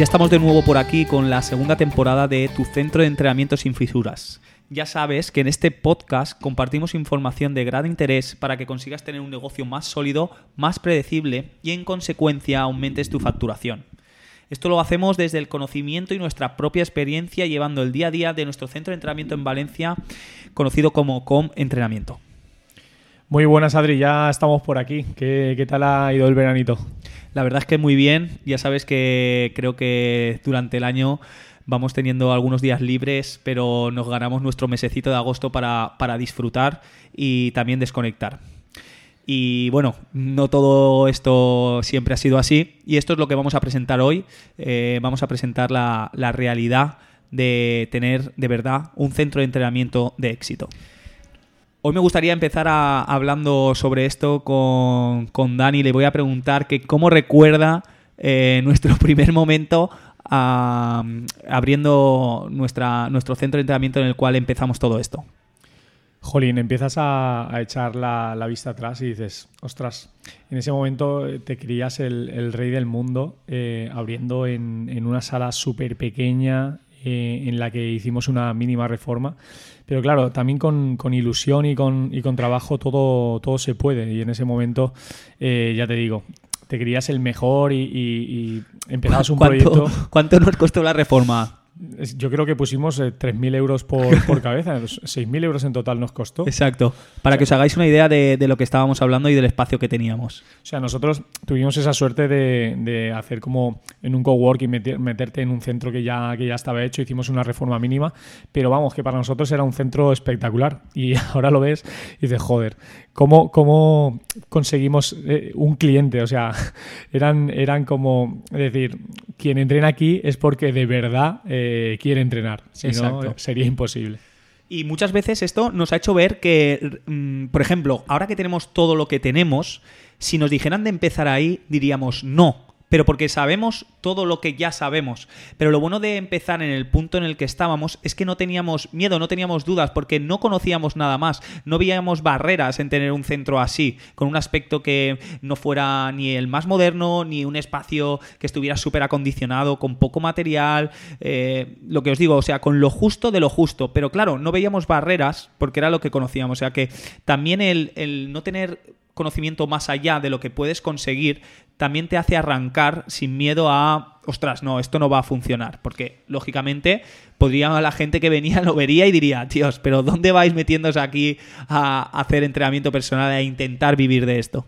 Ya estamos de nuevo por aquí con la segunda temporada de Tu Centro de Entrenamiento sin Fisuras. Ya sabes que en este podcast compartimos información de gran interés para que consigas tener un negocio más sólido, más predecible y en consecuencia aumentes tu facturación. Esto lo hacemos desde el conocimiento y nuestra propia experiencia llevando el día a día de nuestro centro de entrenamiento en Valencia, conocido como Com Entrenamiento. Muy buenas, Adri, ya estamos por aquí. ¿Qué, tal ha ido el veranito? La verdad es que muy bien. Ya sabes que creo que durante el año vamos teniendo algunos días libres, pero nos ganamos nuestro mesecito de agosto para, disfrutar y también desconectar. Y bueno, no todo esto siempre ha sido así. Y esto es lo que vamos a presentar hoy. Eh, vamos a presentar la, la realidad de tener de verdad un centro de entrenamiento de éxito. Hoy me gustaría empezar hablando sobre esto con, con, Dani. Le voy a preguntar que cómo recuerda eh, nuestro primer momento abriendo nuestra, nuestro centro de entrenamiento en el cual empezamos todo esto. Jolín, empiezas a, echar la, vista atrás y dices, ostras, en ese momento te creías el, rey del mundo, eh, abriendo en, en, una sala súper pequeña, eh, en la que hicimos una mínima reforma. Pero claro, también con, ilusión y con, y con trabajo todo, todo se puede. Y en ese momento, eh, ya te digo, te querías el mejor y, y, empezabas un proyecto. ¿Cuánto nos costó la reforma? Yo creo que pusimos 3.000 eh, euros por, por cabeza, 6.000 euros en total nos costó. Exacto, para que os hagáis una idea de, lo que estábamos hablando y del espacio que teníamos. O sea, nosotros tuvimos esa suerte de, hacer como en un cowork y meterte en un centro que ya, que ya estaba hecho, hicimos una reforma mínima, pero vamos, que para nosotros era un centro espectacular y ahora lo ves y dices, joder, ¿cómo, cómo conseguimos eh, un cliente? O sea, eran, eran como, es decir, quien entrena aquí es porque de verdad... Eh, quiere entrenar. Si no, sería imposible. Y muchas veces esto nos ha hecho ver que, mm, por ejemplo, ahora que tenemos todo lo que tenemos, si nos dijeran de empezar ahí, diríamos no pero porque sabemos todo lo que ya sabemos. Pero lo bueno de empezar en el punto en el que estábamos es que no teníamos miedo, no teníamos dudas, porque no conocíamos nada más, no veíamos barreras en tener un centro así, con un aspecto que no fuera ni el más moderno, ni un espacio que estuviera súper acondicionado, con poco material, eh, lo que os digo, o sea, con lo justo de lo justo. Pero claro, no veíamos barreras porque era lo que conocíamos, o sea que también el, el no tener conocimiento más allá de lo que puedes conseguir, también te hace arrancar sin miedo a, ostras, no, esto no va a funcionar. Porque, lógicamente, podría la gente que venía lo vería y diría, Dios, pero ¿dónde vais metiéndose aquí a hacer entrenamiento personal e intentar vivir de esto?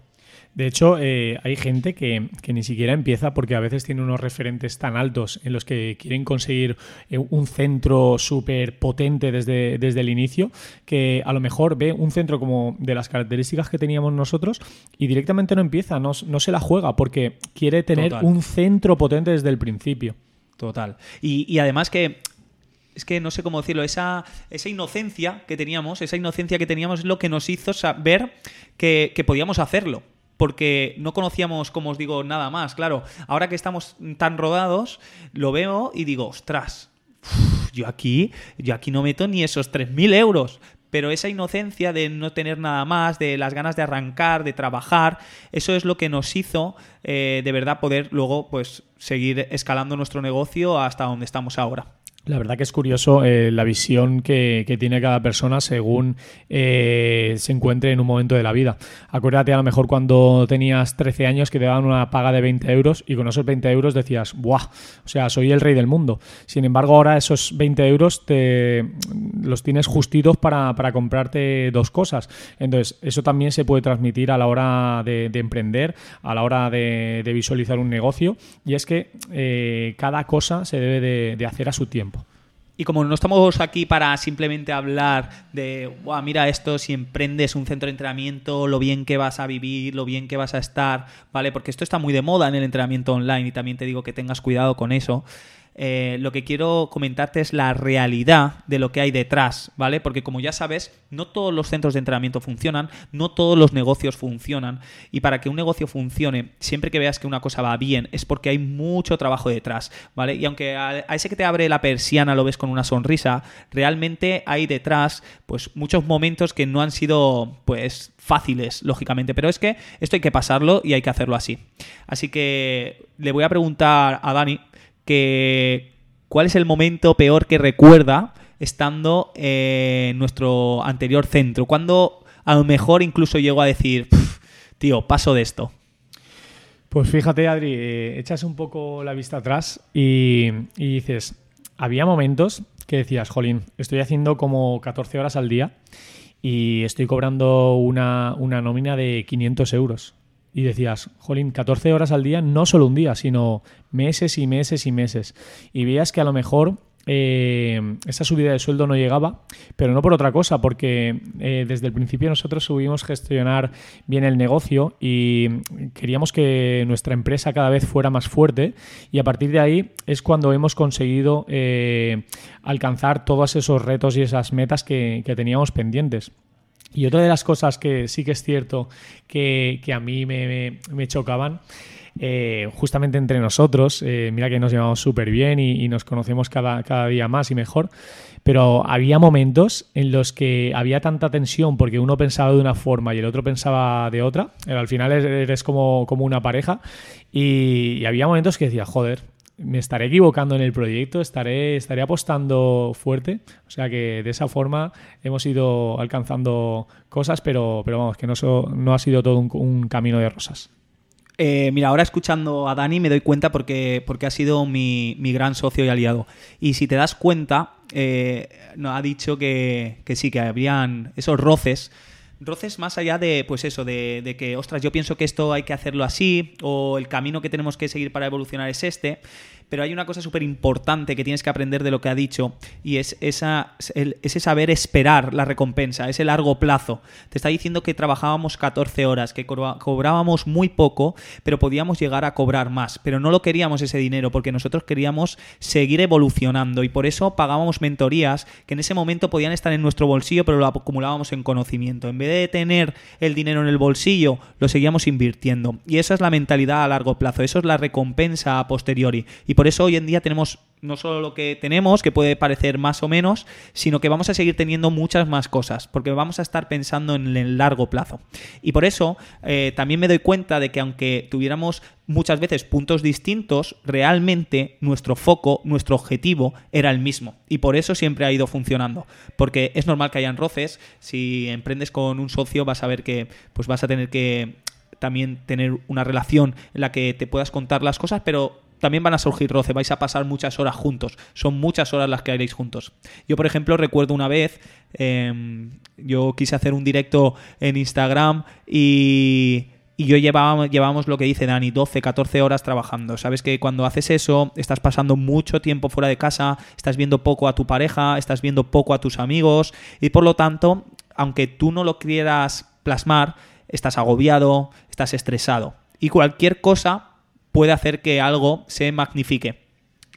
De hecho, eh, hay gente que, ni siquiera empieza porque a veces tiene unos referentes tan altos en los que quieren conseguir eh, un centro súper potente desde, desde el inicio, que a lo mejor ve un centro como de las características que teníamos nosotros y directamente no empieza, no, se la juega porque quiere tener un centro potente desde el principio. Total. Y, además que es que no sé cómo decirlo, esa, esa inocencia que teníamos, esa inocencia que teníamos es lo que nos hizo saber que, que podíamos hacerlo porque no conocíamos, como os digo, nada más. Claro, ahora que estamos tan rodados, lo veo y digo, ostras, yo aquí, yo aquí no meto ni esos 3.000 euros. Pero esa inocencia de no tener nada más, de las ganas de arrancar, de trabajar, eso es lo que nos hizo eh, de verdad poder luego pues seguir escalando nuestro negocio hasta donde estamos ahora. La verdad que es curioso eh, la visión que, tiene cada persona según eh, se encuentre en un momento de la vida. Acuérdate a lo mejor cuando tenías 13 años que te daban una paga de 20 euros y con esos 20 euros decías, ¡buah! O sea, soy el rey del mundo. Sin embargo, ahora esos 20 euros te, los tienes justitos para, comprarte dos cosas. Entonces, eso también se puede transmitir a la hora de, emprender, a la hora de, visualizar un negocio. Y es que eh, cada cosa se debe de hacer a su tiempo. Y como no estamos aquí para simplemente hablar de, Buah, mira esto, si emprendes un centro de entrenamiento, lo bien que vas a vivir, lo bien que vas a estar, ¿vale? Porque esto está muy de moda en el entrenamiento online y también te digo que tengas cuidado con eso. Eh, lo que quiero comentarte es la realidad de lo que hay detrás, ¿vale? Porque como ya sabes, no todos los centros de entrenamiento funcionan, no todos los negocios funcionan. Y para que un negocio funcione, siempre que veas que una cosa va bien, es porque hay mucho trabajo detrás, ¿vale? Y aunque a, ese que te abre la persiana lo ves con una sonrisa, realmente hay detrás, pues, muchos momentos que no han sido, pues, fáciles, lógicamente. Pero es que esto hay que pasarlo y hay que hacerlo así. Así que le voy a preguntar a Dani que cuál es el momento peor que recuerda estando en nuestro anterior centro. Cuando a lo mejor incluso llegó a decir, tío, paso de esto. Pues fíjate, Adri, eh, echas un poco la vista atrás y, dices, había momentos que decías, jolín, estoy haciendo como 14 horas al día y estoy cobrando una, una nómina de 500 euros y decías, jolín, 14 horas al día, no solo un día, sino meses y meses y meses. Y veías que a lo mejor eh, esa subida de sueldo no llegaba, pero no por otra cosa, porque eh, desde el principio nosotros subimos gestionar bien el negocio y queríamos que nuestra empresa cada vez fuera más fuerte y a partir de ahí es cuando hemos conseguido eh, alcanzar todos esos retos y esas metas que teníamos pendientes. Y otra de las cosas que sí que es cierto que, a mí me, chocaban, eh, justamente entre nosotros, eh, mira que nos llevamos súper bien y, nos conocemos cada, cada, día más y mejor, pero había momentos en los que había tanta tensión porque uno pensaba de una forma y el otro pensaba de otra, al final eres como, como una pareja y había momentos que decía, joder, me estaré equivocando en el proyecto, estaré, estaré apostando fuerte. O sea que de esa forma hemos ido alcanzando cosas, pero, pero vamos, que no, no ha sido todo un, camino de rosas. Eh, mira, ahora escuchando a Dani me doy cuenta porque, porque ha sido mi, gran socio y aliado. Y si te das cuenta, eh, nos ha dicho que, que sí, que habrían esos roces roces más allá de, pues eso, de, de, que, ostras, yo pienso que esto hay que hacerlo así, o el camino que tenemos que seguir para evolucionar es este pero hay una cosa súper importante que tienes que aprender de lo que ha dicho y es esa, ese saber esperar la recompensa, ese largo plazo. Te está diciendo que trabajábamos 14 horas, que cobrábamos muy poco, pero podíamos llegar a cobrar más, pero no lo queríamos ese dinero porque nosotros queríamos seguir evolucionando y por eso pagábamos mentorías que en ese momento podían estar en nuestro bolsillo, pero lo acumulábamos en conocimiento. En vez de tener el dinero en el bolsillo, lo seguíamos invirtiendo. Y esa es la mentalidad a largo plazo, eso es la recompensa a posteriori. Y eso hoy en día tenemos no solo lo que tenemos, que puede parecer más o menos, sino que vamos a seguir teniendo muchas más cosas, porque vamos a estar pensando en el largo plazo. Y por eso eh, también me doy cuenta de que aunque tuviéramos muchas veces puntos distintos, realmente nuestro foco, nuestro objetivo era el mismo. Y por eso siempre ha ido funcionando. Porque es normal que hayan roces. Si emprendes con un socio, vas a ver que pues vas a tener que también tener una relación en la que te puedas contar las cosas, pero también van a surgir roce, vais a pasar muchas horas juntos, son muchas horas las que haréis juntos. Yo, por ejemplo, recuerdo una vez, em, yo quise hacer un directo en Instagram y, yo llevábamos, llevábamos lo que dice Dani, 12, 14 horas trabajando. Sabes que cuando haces eso, estás pasando mucho tiempo fuera de casa, estás viendo poco a tu pareja, estás viendo poco a tus amigos y por lo tanto, aunque tú no lo quieras plasmar, estás agobiado, estás estresado. Y cualquier cosa puede hacer que algo se magnifique.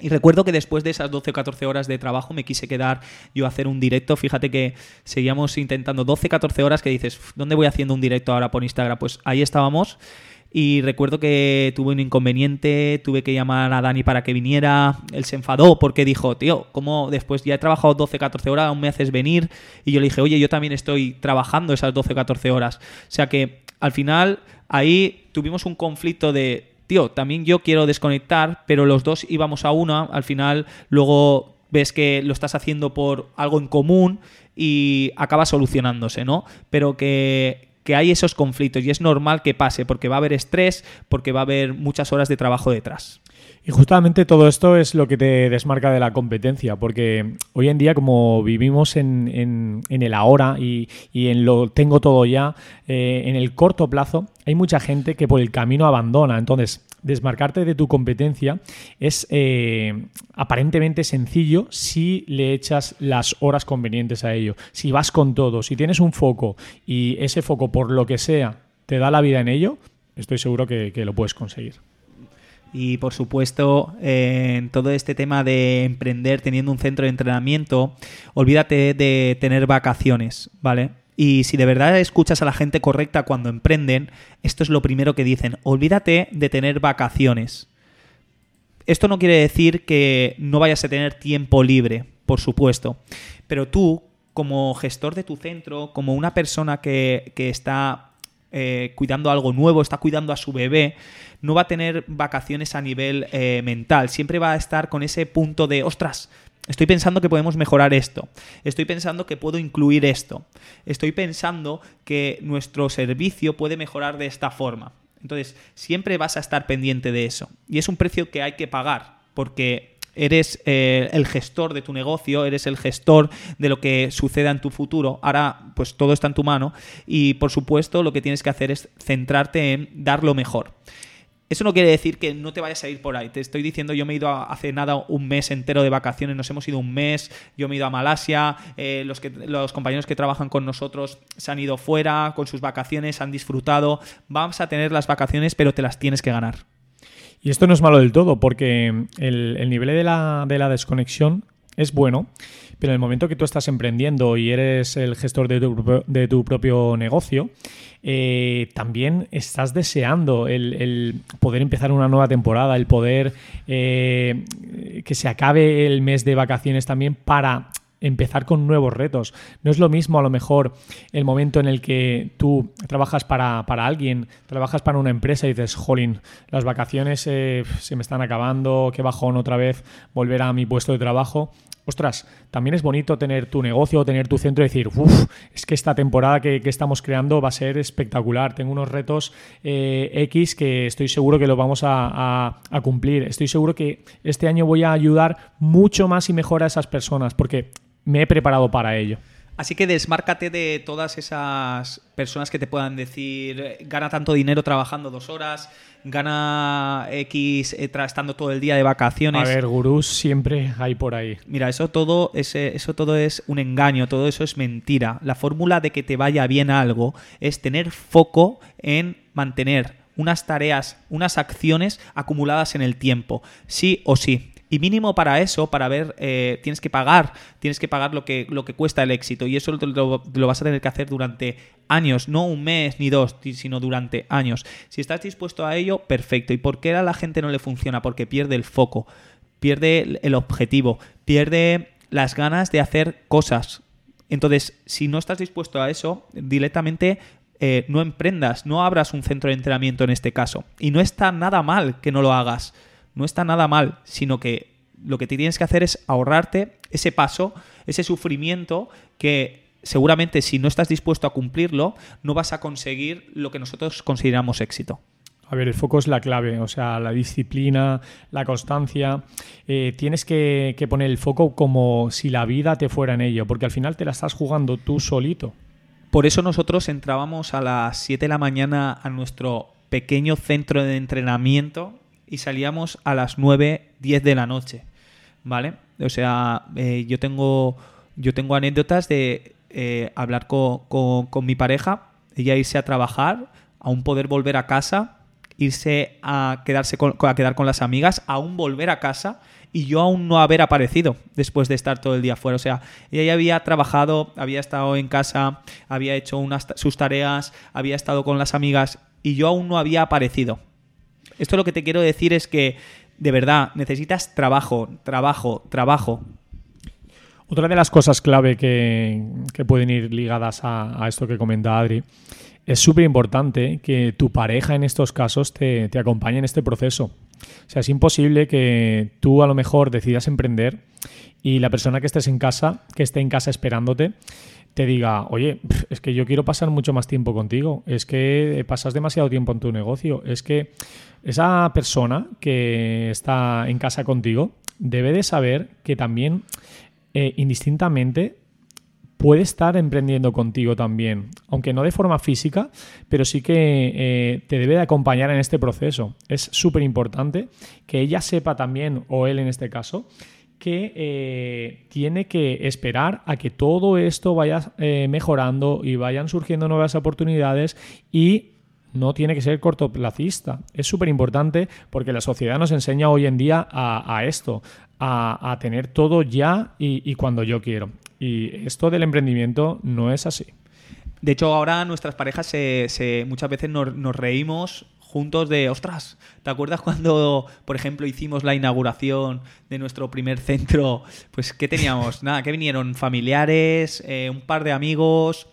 Y recuerdo que después de esas 12 o 14 horas de trabajo me quise quedar yo a hacer un directo. Fíjate que seguíamos intentando 12 14 horas que dices, ¿dónde voy haciendo un directo ahora por Instagram? Pues ahí estábamos. Y recuerdo que tuve un inconveniente, tuve que llamar a Dani para que viniera. Él se enfadó porque dijo, tío, ¿cómo después ya he trabajado 12, 14 horas, aún me haces venir? Y yo le dije, oye, yo también estoy trabajando esas 12, 14 horas. O sea que al final ahí tuvimos un conflicto de tío, también yo quiero desconectar, pero los dos íbamos a una, al final luego ves que lo estás haciendo por algo en común y acaba solucionándose, ¿no? Pero que, que hay esos conflictos y es normal que pase porque va a haber estrés, porque va a haber muchas horas de trabajo detrás. Y justamente todo esto es lo que te desmarca de la competencia, porque hoy en día como vivimos en, el ahora y, en lo tengo todo ya, eh, en el corto plazo hay mucha gente que por el camino abandona. Entonces, desmarcarte de tu competencia es eh, aparentemente sencillo si le echas las horas convenientes a ello. Si vas con todo, si tienes un foco y ese foco por lo que sea te da la vida en ello, estoy seguro que, lo puedes conseguir. Y por supuesto, en todo este tema de emprender teniendo un centro de entrenamiento, olvídate de tener vacaciones, ¿vale? Y si de verdad escuchas a la gente correcta cuando emprenden, esto es lo primero que dicen, olvídate de tener vacaciones. Esto no quiere decir que no vayas a tener tiempo libre, por supuesto, pero tú, como gestor de tu centro, como una persona que, está eh, cuidando algo nuevo, está cuidando a su bebé, no va a tener vacaciones a nivel eh, mental, siempre va a estar con ese punto de, ostras, Estoy pensando que podemos mejorar esto. Estoy pensando que puedo incluir esto. Estoy pensando que nuestro servicio puede mejorar de esta forma. Entonces, siempre vas a estar pendiente de eso. Y es un precio que hay que pagar, porque eres eh, el gestor de tu negocio, eres el gestor de lo que suceda en tu futuro. Ahora, pues todo está en tu mano y, por supuesto, lo que tienes que hacer es centrarte en dar lo mejor. Eso no quiere decir que no te vayas a ir por ahí. Te estoy diciendo, yo me he ido hace nada un mes entero de vacaciones, nos hemos ido un mes, yo me he ido a Malasia, eh, los, que, los compañeros que trabajan con nosotros se han ido fuera con sus vacaciones, han disfrutado. Vamos a tener las vacaciones, pero te las tienes que ganar. Y esto no es malo del todo, porque el, nivel de la, de la desconexión es bueno, pero en el momento que tú estás emprendiendo y eres el gestor de tu, de tu propio negocio, eh, también estás deseando el, poder empezar una nueva temporada, el poder eh, que se acabe el mes de vacaciones también para empezar con nuevos retos. No es lo mismo a lo mejor el momento en el que tú trabajas para, alguien, trabajas para una empresa y dices, jolín, las vacaciones eh, se me están acabando, qué bajón otra vez volver a mi puesto de trabajo ostras, también es bonito tener tu negocio, tener tu centro y decir, uff, es que esta temporada que, estamos creando va a ser espectacular. Tengo unos retos eh, X que estoy seguro que lo vamos a, cumplir. Estoy seguro que este año voy a ayudar mucho más y mejor a esas personas porque me he preparado para ello. Así que desmárcate de todas esas personas que te puedan decir, gana tanto dinero trabajando dos horas, gana X eh, estando todo el día de vacaciones. A ver, gurús siempre hay por ahí. Mira, eso todo, eso todo es un engaño, todo eso es mentira. La fórmula de que te vaya bien algo es tener foco en mantener unas tareas, unas acciones acumuladas en el tiempo, sí o sí. Y mínimo para eso, para ver, eh, tienes que pagar, tienes que pagar lo que, lo que cuesta el éxito. Y eso lo, vas a tener que hacer durante años, no un mes ni dos, sino durante años. Si estás dispuesto a ello, perfecto. ¿Y por qué a la gente no le funciona? Porque pierde el foco, pierde el objetivo, pierde las ganas de hacer cosas. Entonces, si no estás dispuesto a eso, directamente eh, no emprendas, no abras un centro de entrenamiento en este caso. Y no está nada mal que no lo hagas no está nada mal, sino que lo que te tienes que hacer es ahorrarte ese paso, ese sufrimiento que seguramente si no estás dispuesto a cumplirlo, no vas a conseguir lo que nosotros consideramos éxito. A ver, el foco es la clave, o sea, la disciplina, la constancia. Eh, tienes que, que, poner el foco como si la vida te fuera en ello, porque al final te la estás jugando tú solito. Por eso nosotros entrábamos a las 7 de la mañana a nuestro pequeño centro de entrenamiento y salíamos a las 9, 10 de la noche, ¿vale? O sea, eh, yo, tengo, yo tengo anécdotas de eh, hablar con, mi pareja, ella irse a trabajar, aún poder volver a casa, irse a, quedarse a quedar con las amigas, aún volver a casa y yo aún no haber aparecido después de estar todo el día fuera. O sea, ella ya había trabajado, había estado en casa, había hecho unas, sus tareas, había estado con las amigas y yo aún no había aparecido. Esto lo que te quiero decir es que, de verdad, necesitas trabajo, trabajo, trabajo. Otra de las cosas clave que, pueden ir ligadas a, esto que comenta Adri es súper importante que tu pareja en estos casos te, te, acompañe en este proceso. O sea, es imposible que tú a lo mejor decidas emprender y la persona que estés en casa, que esté en casa esperándote, te diga, oye, es que yo quiero pasar mucho más tiempo contigo, es que pasas demasiado tiempo en tu negocio, es que esa persona que está en casa contigo debe de saber que también, eh, indistintamente, puede estar emprendiendo contigo también, aunque no de forma física, pero sí que eh, te debe de acompañar en este proceso. Es súper importante que ella sepa también, o él en este caso, que eh, tiene que esperar a que todo esto vaya eh, mejorando y vayan surgiendo nuevas oportunidades y no tiene que ser cortoplacista. Es súper importante porque la sociedad nos enseña hoy en día a, esto, a, tener todo ya y, cuando yo quiero. Y esto del emprendimiento no es así. De hecho, ahora nuestras parejas se, muchas veces nos, reímos juntos de, ostras, ¿te acuerdas cuando, por ejemplo, hicimos la inauguración de nuestro primer centro? Pues, ¿qué teníamos? Nada, que vinieron familiares, eh, un par de amigos,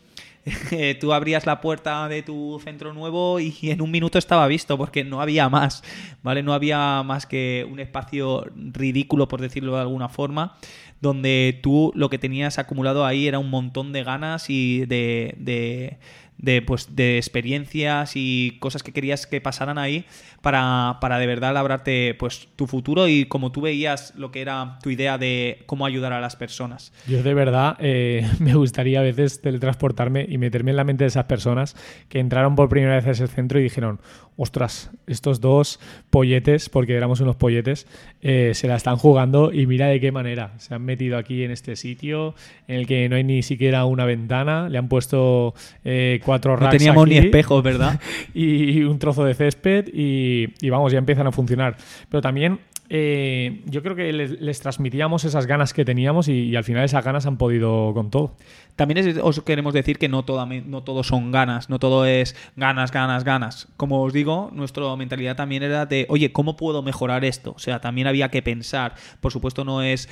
tú abrías la puerta de tu centro nuevo y en un minuto estaba visto porque no había más, ¿vale? No había más que un espacio ridículo, por decirlo de alguna forma, donde tú lo que tenías acumulado ahí era un montón de ganas y de, de de, pues, de experiencias y cosas que querías que pasaran ahí para, para de verdad labrarte pues, tu futuro y como tú veías lo que era tu idea de cómo ayudar a las personas. Yo de verdad eh, me gustaría a veces teletransportarme y meterme en la mente de esas personas que entraron por primera vez a ese centro y dijeron, ostras, estos dos polletes, porque éramos unos polletes, eh, se la están jugando y mira de qué manera. Se han metido aquí en este sitio en el que no hay ni siquiera una ventana, le han puesto eh, cuatro racks. No teníamos ni espejos, ¿verdad? y, un trozo de césped y, y vamos, ya empiezan a funcionar. Pero también eh, yo creo que les, transmitíamos esas ganas que teníamos y, al final esas ganas han podido con todo. También os queremos decir que no, toda, no todo son ganas, no todo es ganas, ganas, ganas. Como os digo, nuestra mentalidad también era de, oye, ¿cómo puedo mejorar esto? O sea, también había que pensar. Por supuesto, no es,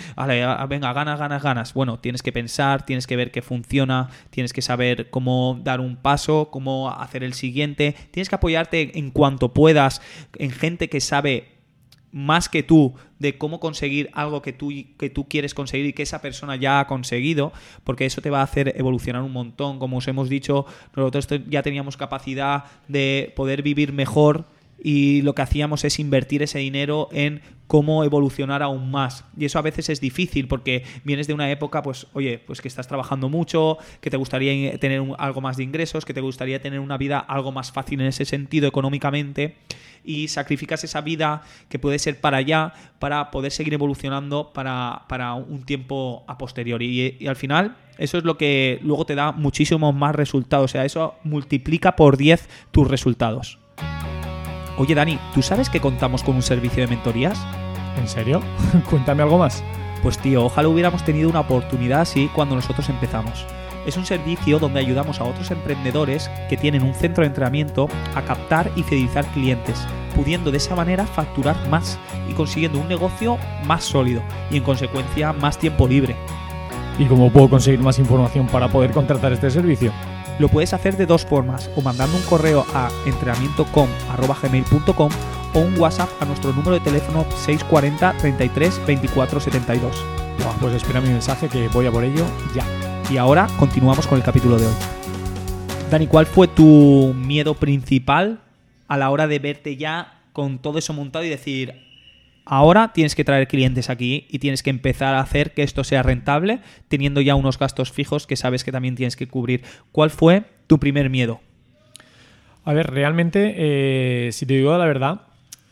venga, ganas, ganas, ganas. Bueno, tienes que pensar, tienes que ver qué funciona, tienes que saber cómo dar un paso, cómo hacer el siguiente. Tienes que apoyarte en cuanto puedas en gente que sabe más que tú de cómo conseguir algo que tú, que tú quieres conseguir y que esa persona ya ha conseguido, porque eso te va a hacer evolucionar un montón. Como os hemos dicho, nosotros ya teníamos capacidad de poder vivir mejor y lo que hacíamos es invertir ese dinero en cómo evolucionar aún más. Y eso a veces es difícil porque vienes de una época, pues, oye, pues que estás trabajando mucho, que te gustaría tener algo más de ingresos, que te gustaría tener una vida algo más fácil en ese sentido económicamente y sacrificas esa vida que puede ser para allá para poder seguir evolucionando para, un tiempo a posteriori. Y, al final eso es lo que luego te da muchísimos más resultados. O sea, eso multiplica por 10 tus resultados. Oye, Dani, ¿tú sabes que contamos con un servicio de mentorías? ¿En serio? Cuéntame algo más. Pues tío, ojalá hubiéramos tenido una oportunidad así cuando nosotros empezamos. Es un servicio donde ayudamos a otros emprendedores que tienen un centro de entrenamiento a captar y fidelizar clientes, pudiendo de esa manera facturar más y consiguiendo un negocio más sólido y en consecuencia más tiempo libre. ¿Y cómo puedo conseguir más información para poder contratar este servicio? Lo puedes hacer de dos formas, o mandando un correo a entrenamientocom.gmail.com o un WhatsApp a nuestro número de teléfono 640 33 24 72. pues espera mi mensaje que voy a por ello ya. Y ahora continuamos con el capítulo de hoy. Dani, ¿cuál fue tu miedo principal a la hora de verte ya con todo eso montado y decir, Ahora tienes que traer clientes aquí y tienes que empezar a hacer que esto sea rentable, teniendo ya unos gastos fijos que sabes que también tienes que cubrir. ¿Cuál fue tu primer miedo? A ver, realmente, eh, si te digo la verdad,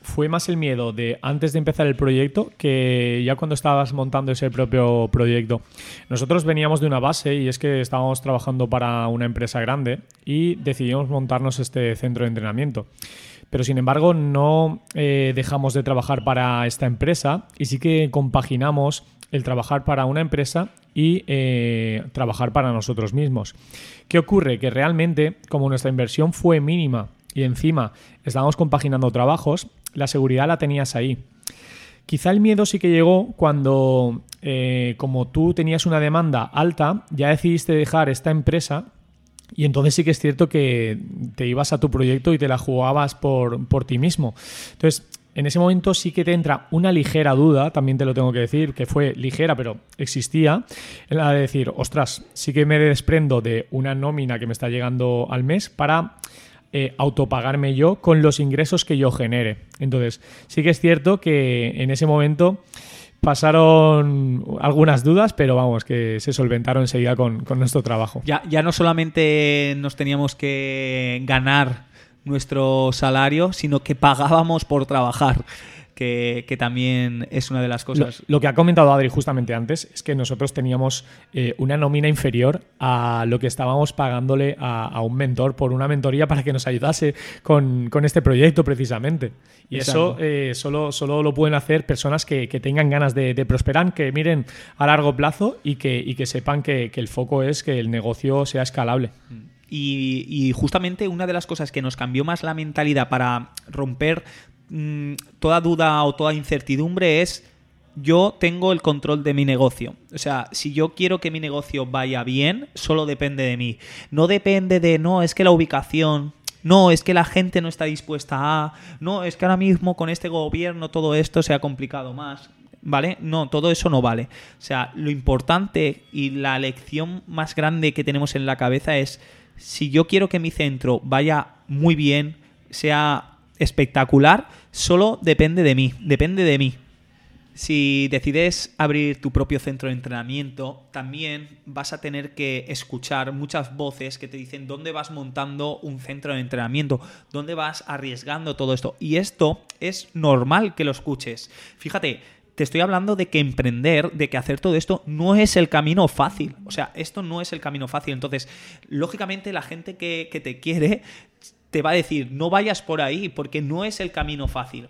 fue más el miedo de antes de empezar el proyecto que ya cuando estabas montando ese propio proyecto. Nosotros veníamos de una base y es que estábamos trabajando para una empresa grande y decidimos montarnos este centro de entrenamiento. Pero sin embargo no eh, dejamos de trabajar para esta empresa y sí que compaginamos el trabajar para una empresa y eh, trabajar para nosotros mismos. ¿Qué ocurre? Que realmente, como nuestra inversión fue mínima y encima estábamos compaginando trabajos, la seguridad la tenías ahí. Quizá el miedo sí que llegó cuando, eh, como tú tenías una demanda alta, ya decidiste dejar esta empresa y entonces sí que es cierto que te ibas a tu proyecto y te la jugabas por, por ti mismo. Entonces, en ese momento sí que te entra una ligera duda, también te lo tengo que decir, que fue ligera, pero existía, en la de decir, ostras, sí que me desprendo de una nómina que me está llegando al mes para eh, autopagarme yo con los ingresos que yo genere. Entonces, sí que es cierto que en ese momento pasaron algunas dudas, pero vamos, que se solventaron enseguida con, con nuestro trabajo. Ya, ya no solamente nos teníamos que ganar nuestro salario, sino que pagábamos por trabajar que, también es una de las cosas. Lo, que ha comentado Adri justamente antes es que nosotros teníamos eh, una nómina inferior a lo que estábamos pagándole a, un mentor por una mentoría para que nos ayudase con, este proyecto precisamente. Y eso eh, solo, solo lo pueden hacer personas que, tengan ganas de, prosperar, que miren a largo plazo y que, que sepan que, el foco es que el negocio sea escalable. Y, y, justamente una de las cosas que nos cambió más la mentalidad para romper Mm, toda duda o toda incertidumbre es yo tengo el control de mi negocio. O sea, si yo quiero que mi negocio vaya bien, solo depende de mí. No depende de, no, es que la ubicación, no, es que la gente no está dispuesta a, no, es que ahora mismo con este gobierno todo esto se ha complicado más. ¿Vale? No, todo eso no vale. O sea, lo importante y la lección más grande que tenemos en la cabeza es, si yo quiero que mi centro vaya muy bien, sea espectacular, solo depende de mí, depende de mí. Si decides abrir tu propio centro de entrenamiento, también vas a tener que escuchar muchas voces que te dicen dónde vas montando un centro de entrenamiento, dónde vas arriesgando todo esto. Y esto es normal que lo escuches. Fíjate, te estoy hablando de que emprender, de que hacer todo esto no es el camino fácil. O sea, esto no es el camino fácil. Entonces, lógicamente la gente que, que te quiere te va a decir, no vayas por ahí porque no es el camino fácil.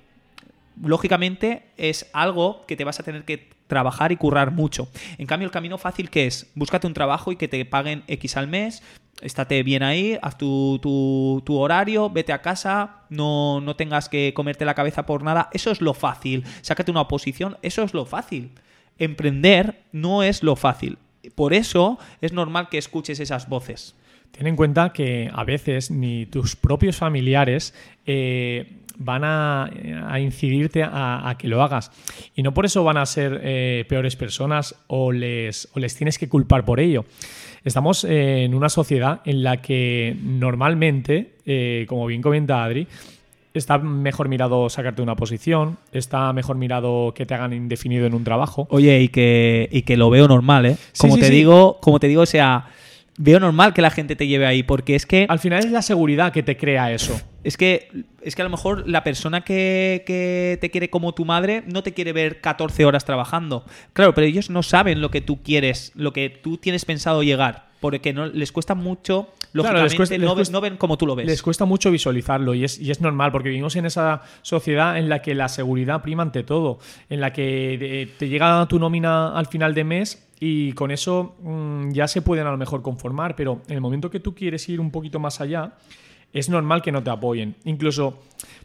Lógicamente es algo que te vas a tener que trabajar y currar mucho. En cambio, el camino fácil que es, búscate un trabajo y que te paguen X al mes, estate bien ahí, haz tu, tu, horario, vete a casa, no, no tengas que comerte la cabeza por nada. Eso es lo fácil. Sácate una oposición, eso es lo fácil. Emprender no es lo fácil. Por eso es normal que escuches esas voces. Ten en cuenta que a veces ni tus propios familiares eh, van a, incidirte a, que lo hagas. Y no por eso van a ser eh, peores personas o les, les tienes que culpar por ello. Estamos en una sociedad en la que normalmente, eh, como bien comenta Adri, está mejor mirado sacarte una posición, está mejor mirado que te hagan indefinido en un trabajo. Oye, y que, y que lo veo normal, ¿eh? Como te digo, como te digo, o sea, veo normal que la gente te lleve ahí, porque es que... Al final es la seguridad que te crea eso. Es que, es que a lo mejor la persona que, que, te quiere como tu madre no te quiere ver 14 horas trabajando. Claro, pero ellos no saben lo que tú quieres, lo que tú tienes pensado llegar, porque no les cuesta mucho Lógicamente no, ven como tú lo ves. Les cuesta mucho visualizarlo y es, y es normal porque vivimos en esa sociedad en la que la seguridad prima ante todo, en la que eh, te llega tu nómina al final de mes y con eso mm, ya se pueden a lo mejor conformar, pero en el momento que tú quieres ir un poquito más allá, es normal que no te apoyen. Incluso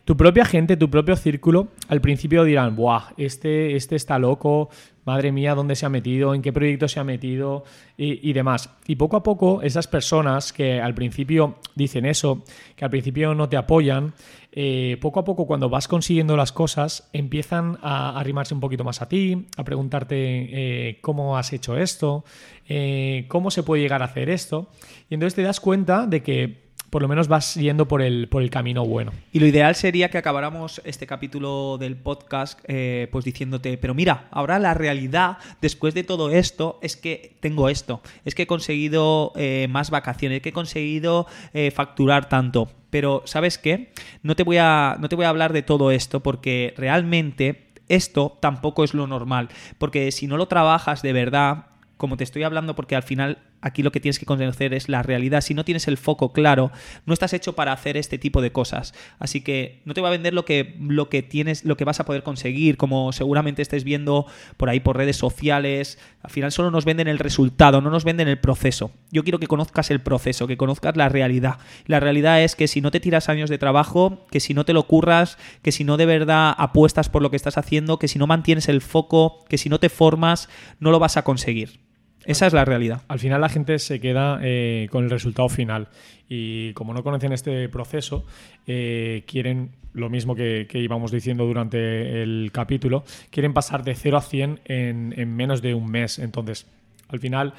tu propia gente, tu propio círculo, al principio dirán, ¡buah! Este, este está loco, madre mía, ¿dónde se ha metido? ¿En qué proyecto se ha metido? Y, demás. Y poco a poco, esas personas que al principio dicen eso, que al principio no te apoyan, eh, poco a poco, cuando vas consiguiendo las cosas, empiezan a arrimarse un poquito más a ti, a preguntarte eh, cómo has hecho esto, eh, cómo se puede llegar a hacer esto. Y entonces te das cuenta de que por lo menos vas yendo por el, por el camino bueno. Y lo ideal sería que acabáramos este capítulo del podcast eh, pues diciéndote, pero mira, ahora la realidad después de todo esto es que tengo esto, es que he conseguido eh, más vacaciones, que he conseguido eh, facturar tanto. Pero ¿sabes qué? No te, voy a, no te voy a hablar de todo esto porque realmente esto tampoco es lo normal. Porque si no lo trabajas de verdad, como te estoy hablando, porque al final aquí lo que tienes que conocer es la realidad. Si no tienes el foco claro, no estás hecho para hacer este tipo de cosas. Así que no te va a vender lo que, lo que tienes, lo que vas a poder conseguir, como seguramente estés viendo por ahí por redes sociales. Al final solo nos venden el resultado, no nos venden el proceso. Yo quiero que conozcas el proceso, que conozcas la realidad. La realidad es que si no te tiras años de trabajo, que si no te lo curras, que si no de verdad apuestas por lo que estás haciendo, que si no mantienes el foco, que si no te formas, no lo vas a conseguir. Esa es la realidad. Al final la gente se queda eh, con el resultado final y como no conocen este proceso, eh, quieren lo mismo que, íbamos diciendo durante el capítulo, quieren pasar de 0 a 100 en, menos de un mes. Entonces, al final,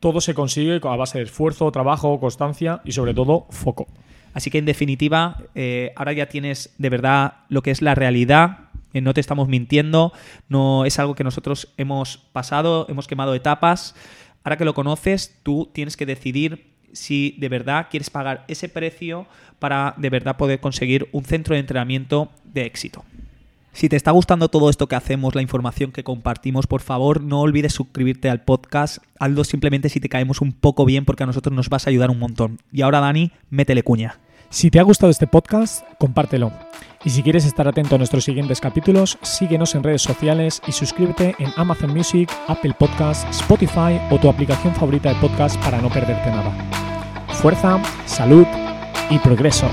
todo se consigue a base de esfuerzo, trabajo, constancia y sobre todo foco. Así que en definitiva, eh, ahora ya tienes de verdad lo que es la realidad no te estamos mintiendo, no es algo que nosotros hemos pasado, hemos quemado etapas. Ahora que lo conoces, tú tienes que decidir si de verdad quieres pagar ese precio para de verdad poder conseguir un centro de entrenamiento de éxito. Si te está gustando todo esto que hacemos, la información que compartimos, por favor no olvides suscribirte al podcast. Hazlo simplemente si te caemos un poco bien porque a nosotros nos vas a ayudar un montón. Y ahora Dani, métele cuña. Si te ha gustado este podcast, compártelo. Y si quieres estar atento a nuestros siguientes capítulos, síguenos en redes sociales y suscríbete en Amazon Music, Apple Podcasts, Spotify o tu aplicación favorita de podcast para no perderte nada. Fuerza, salud y progreso.